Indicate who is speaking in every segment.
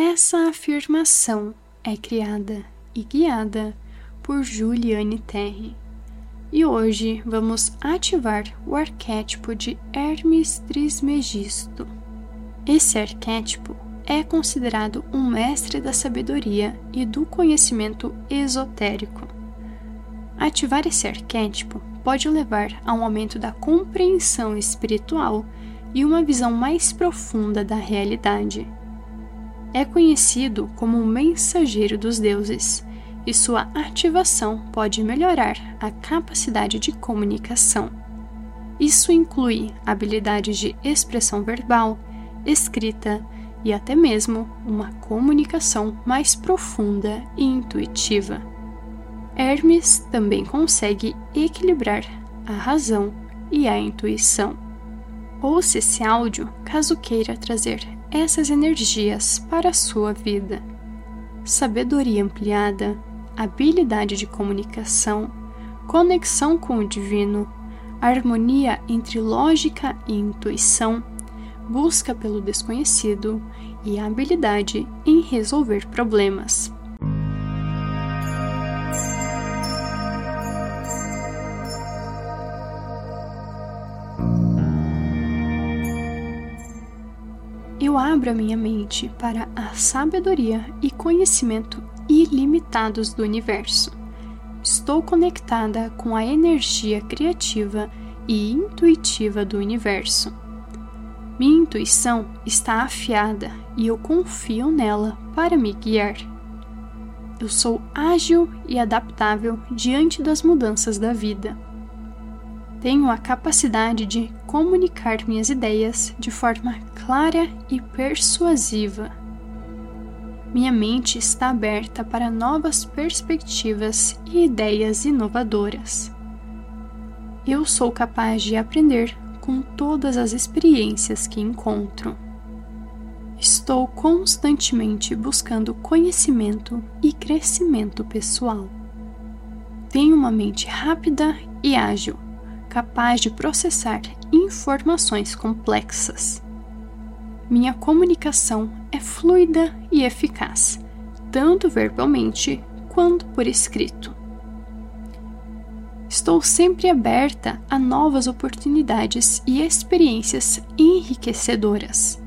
Speaker 1: Essa afirmação é criada e guiada por Juliane Terry. E hoje vamos ativar o arquétipo de Hermes Trismegisto. Esse arquétipo é considerado um mestre da sabedoria e do conhecimento esotérico. Ativar esse arquétipo pode levar a um aumento da compreensão espiritual e uma visão mais profunda da realidade. É conhecido como o mensageiro dos deuses, e sua ativação pode melhorar a capacidade de comunicação. Isso inclui habilidades de expressão verbal, escrita e até mesmo uma comunicação mais profunda e intuitiva. Hermes também consegue equilibrar a razão e a intuição. Ouça esse áudio caso queira trazer essas energias para a sua vida. Sabedoria ampliada, habilidade de comunicação, conexão com o divino, harmonia entre lógica e intuição, busca pelo desconhecido e habilidade em resolver problemas. Abro a minha mente para a sabedoria e conhecimento ilimitados do universo. Estou conectada com a energia criativa e intuitiva do universo. Minha intuição está afiada e eu confio nela para me guiar. Eu sou ágil e adaptável diante das mudanças da vida tenho a capacidade de comunicar minhas ideias de forma clara e persuasiva. Minha mente está aberta para novas perspectivas e ideias inovadoras. Eu sou capaz de aprender com todas as experiências que encontro. Estou constantemente buscando conhecimento e crescimento pessoal. Tenho uma mente rápida e ágil capaz de processar informações complexas. Minha comunicação é fluida e eficaz, tanto verbalmente quanto por escrito. Estou sempre aberta a novas oportunidades e experiências enriquecedoras.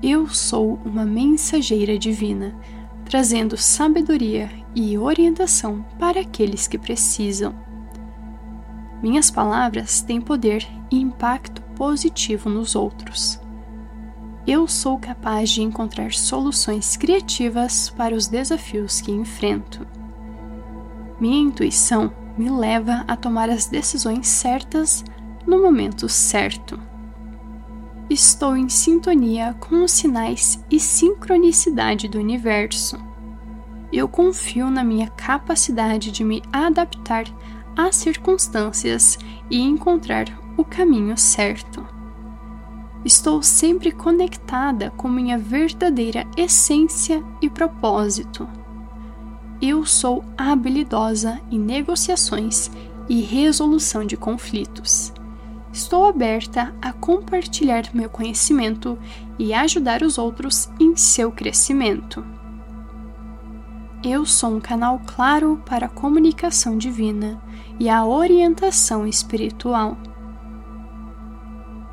Speaker 1: Eu sou uma mensageira divina, trazendo sabedoria e orientação para aqueles que precisam. Minhas palavras têm poder e impacto positivo nos outros. Eu sou capaz de encontrar soluções criativas para os desafios que enfrento. Minha intuição me leva a tomar as decisões certas no momento certo. Estou em sintonia com os sinais e sincronicidade do universo. Eu confio na minha capacidade de me adaptar às circunstâncias e encontrar o caminho certo. Estou sempre conectada com minha verdadeira essência e propósito. Eu sou habilidosa em negociações e resolução de conflitos. Estou aberta a compartilhar meu conhecimento e ajudar os outros em seu crescimento. Eu sou um canal claro para a comunicação divina e a orientação espiritual.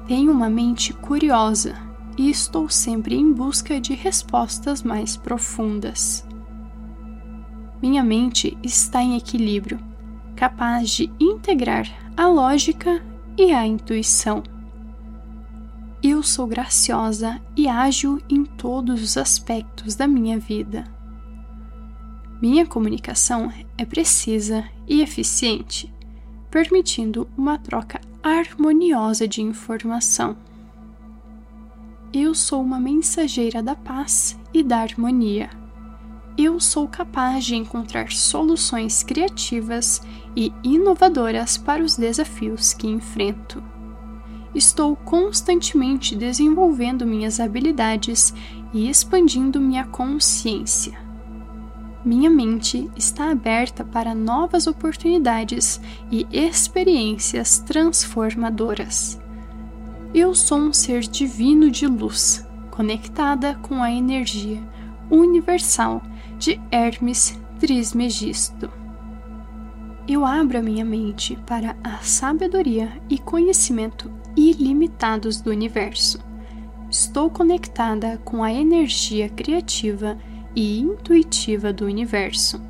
Speaker 1: Tenho uma mente curiosa e estou sempre em busca de respostas mais profundas. Minha mente está em equilíbrio, capaz de integrar a lógica e a intuição. Eu sou graciosa e ágil em todos os aspectos da minha vida. Minha comunicação é precisa e eficiente, permitindo uma troca harmoniosa de informação. Eu sou uma mensageira da paz e da harmonia. Eu sou capaz de encontrar soluções criativas e inovadoras para os desafios que enfrento. Estou constantemente desenvolvendo minhas habilidades e expandindo minha consciência minha mente está aberta para novas oportunidades e experiências transformadoras. Eu sou um ser divino de luz, conectada com a energia universal de Hermes Trismegisto. Eu abro a minha mente para a sabedoria e conhecimento ilimitados do universo. Estou conectada com a energia criativa e intuitiva do universo.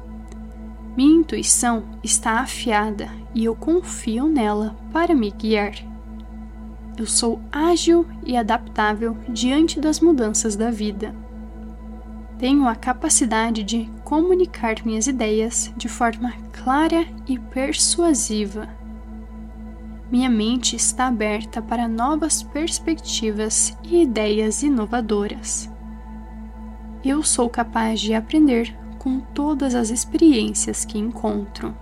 Speaker 1: Minha intuição está afiada e eu confio nela para me guiar. Eu sou ágil e adaptável diante das mudanças da vida. Tenho a capacidade de comunicar minhas ideias de forma clara e persuasiva. Minha mente está aberta para novas perspectivas e ideias inovadoras. Eu sou capaz de aprender com todas as experiências que encontro.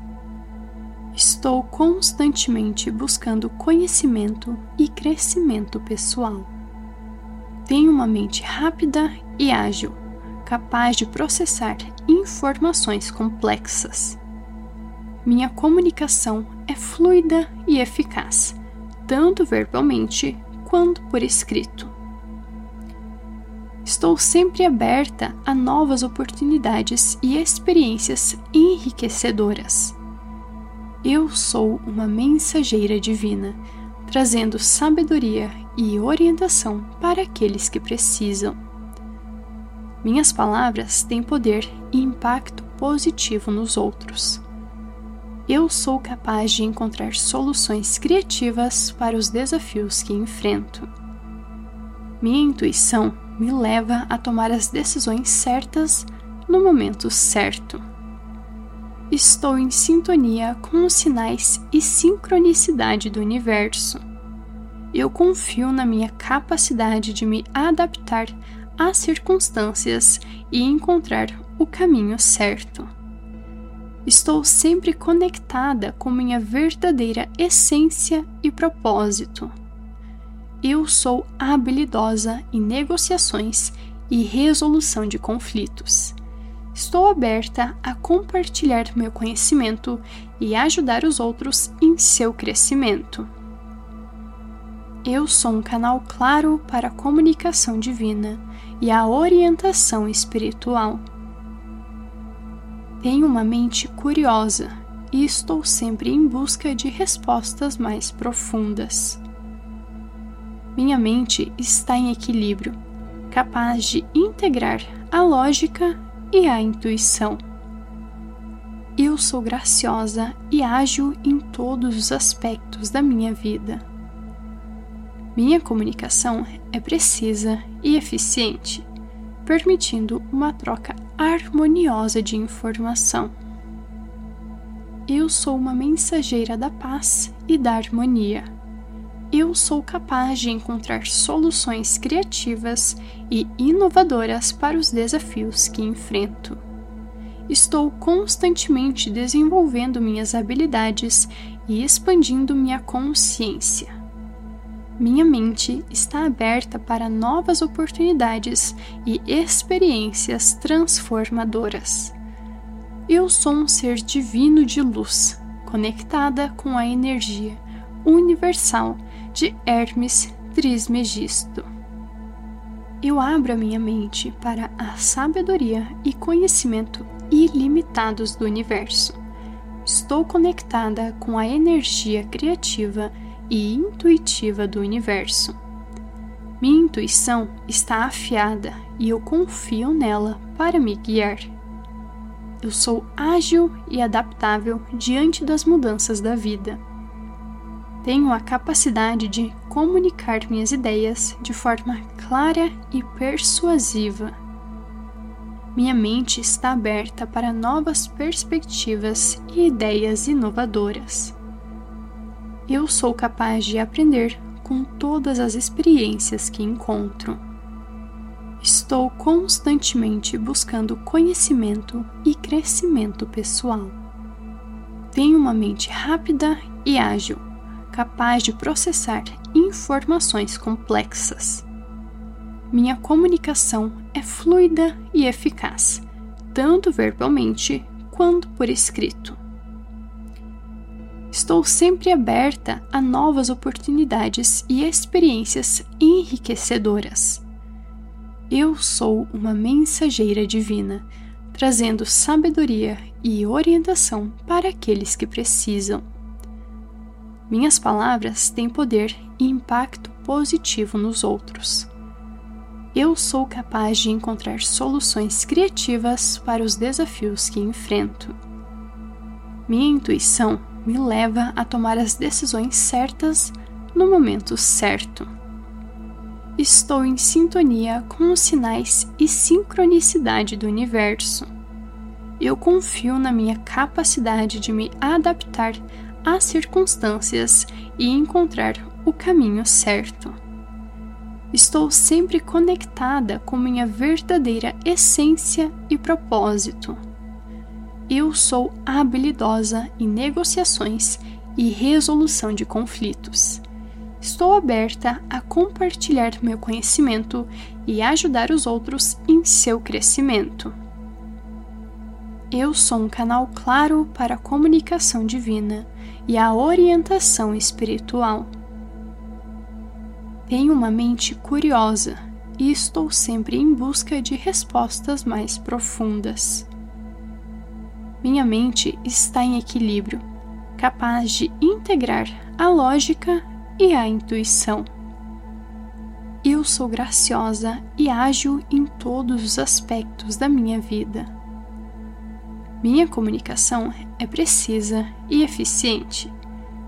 Speaker 1: Estou constantemente buscando conhecimento e crescimento pessoal. Tenho uma mente rápida e ágil, capaz de processar informações complexas. Minha comunicação é fluida e eficaz, tanto verbalmente quanto por escrito. Estou sempre aberta a novas oportunidades e experiências enriquecedoras. Eu sou uma mensageira divina, trazendo sabedoria e orientação para aqueles que precisam. Minhas palavras têm poder e impacto positivo nos outros. Eu sou capaz de encontrar soluções criativas para os desafios que enfrento. Minha intuição me leva a tomar as decisões certas no momento certo. Estou em sintonia com os sinais e sincronicidade do universo. Eu confio na minha capacidade de me adaptar às circunstâncias e encontrar o caminho certo. Estou sempre conectada com minha verdadeira essência e propósito eu sou habilidosa em negociações e resolução de conflitos. Estou aberta a compartilhar meu conhecimento e ajudar os outros em seu crescimento. Eu sou um canal claro para a comunicação divina e a orientação espiritual. Tenho uma mente curiosa e estou sempre em busca de respostas mais profundas minha mente está em equilíbrio, capaz de integrar a lógica e a intuição. Eu sou graciosa e ágil em todos os aspectos da minha vida. Minha comunicação é precisa e eficiente, permitindo uma troca harmoniosa de informação. Eu sou uma mensageira da paz e da harmonia eu sou capaz de encontrar soluções criativas e inovadoras para os desafios que enfrento. Estou constantemente desenvolvendo minhas habilidades e expandindo minha consciência. Minha mente está aberta para novas oportunidades e experiências transformadoras. Eu sou um ser divino de luz, conectada com a energia universal de Hermes Trismegisto. Eu abro a minha mente para a sabedoria e conhecimento ilimitados do universo. Estou conectada com a energia criativa e intuitiva do universo. Minha intuição está afiada e eu confio nela para me guiar. Eu sou ágil e adaptável diante das mudanças da vida tenho a capacidade de comunicar minhas ideias de forma clara e persuasiva. Minha mente está aberta para novas perspectivas e ideias inovadoras. Eu sou capaz de aprender com todas as experiências que encontro. Estou constantemente buscando conhecimento e crescimento pessoal. Tenho uma mente rápida e ágil capaz de processar informações complexas. Minha comunicação é fluida e eficaz, tanto verbalmente quanto por escrito. Estou sempre aberta a novas oportunidades e experiências enriquecedoras. Eu sou uma mensageira divina, trazendo sabedoria e orientação para aqueles que precisam. Minhas palavras têm poder e impacto positivo nos outros. Eu sou capaz de encontrar soluções criativas para os desafios que enfrento. Minha intuição me leva a tomar as decisões certas no momento certo. Estou em sintonia com os sinais e sincronicidade do universo. Eu confio na minha capacidade de me adaptar às circunstâncias e encontrar o caminho certo. Estou sempre conectada com minha verdadeira essência e propósito. Eu sou habilidosa em negociações e resolução de conflitos. Estou aberta a compartilhar meu conhecimento e ajudar os outros em seu crescimento. Eu sou um canal claro para a comunicação divina e a orientação espiritual. Tenho uma mente curiosa e estou sempre em busca de respostas mais profundas. Minha mente está em equilíbrio, capaz de integrar a lógica e a intuição. Eu sou graciosa e ágil em todos os aspectos da minha vida. Minha comunicação é precisa e eficiente,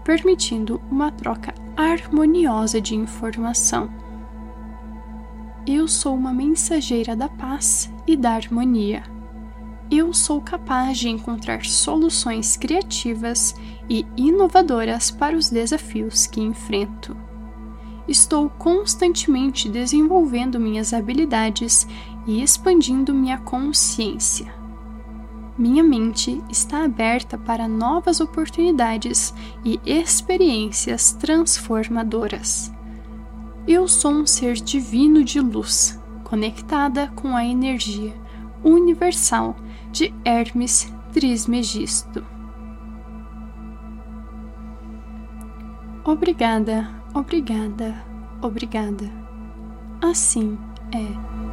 Speaker 1: permitindo uma troca harmoniosa de informação. Eu sou uma mensageira da paz e da harmonia. Eu sou capaz de encontrar soluções criativas e inovadoras para os desafios que enfrento. Estou constantemente desenvolvendo minhas habilidades e expandindo minha consciência minha mente está aberta para novas oportunidades e experiências transformadoras. Eu sou um ser divino de luz, conectada com a energia universal de Hermes Trismegisto. Obrigada, obrigada, obrigada. Assim é.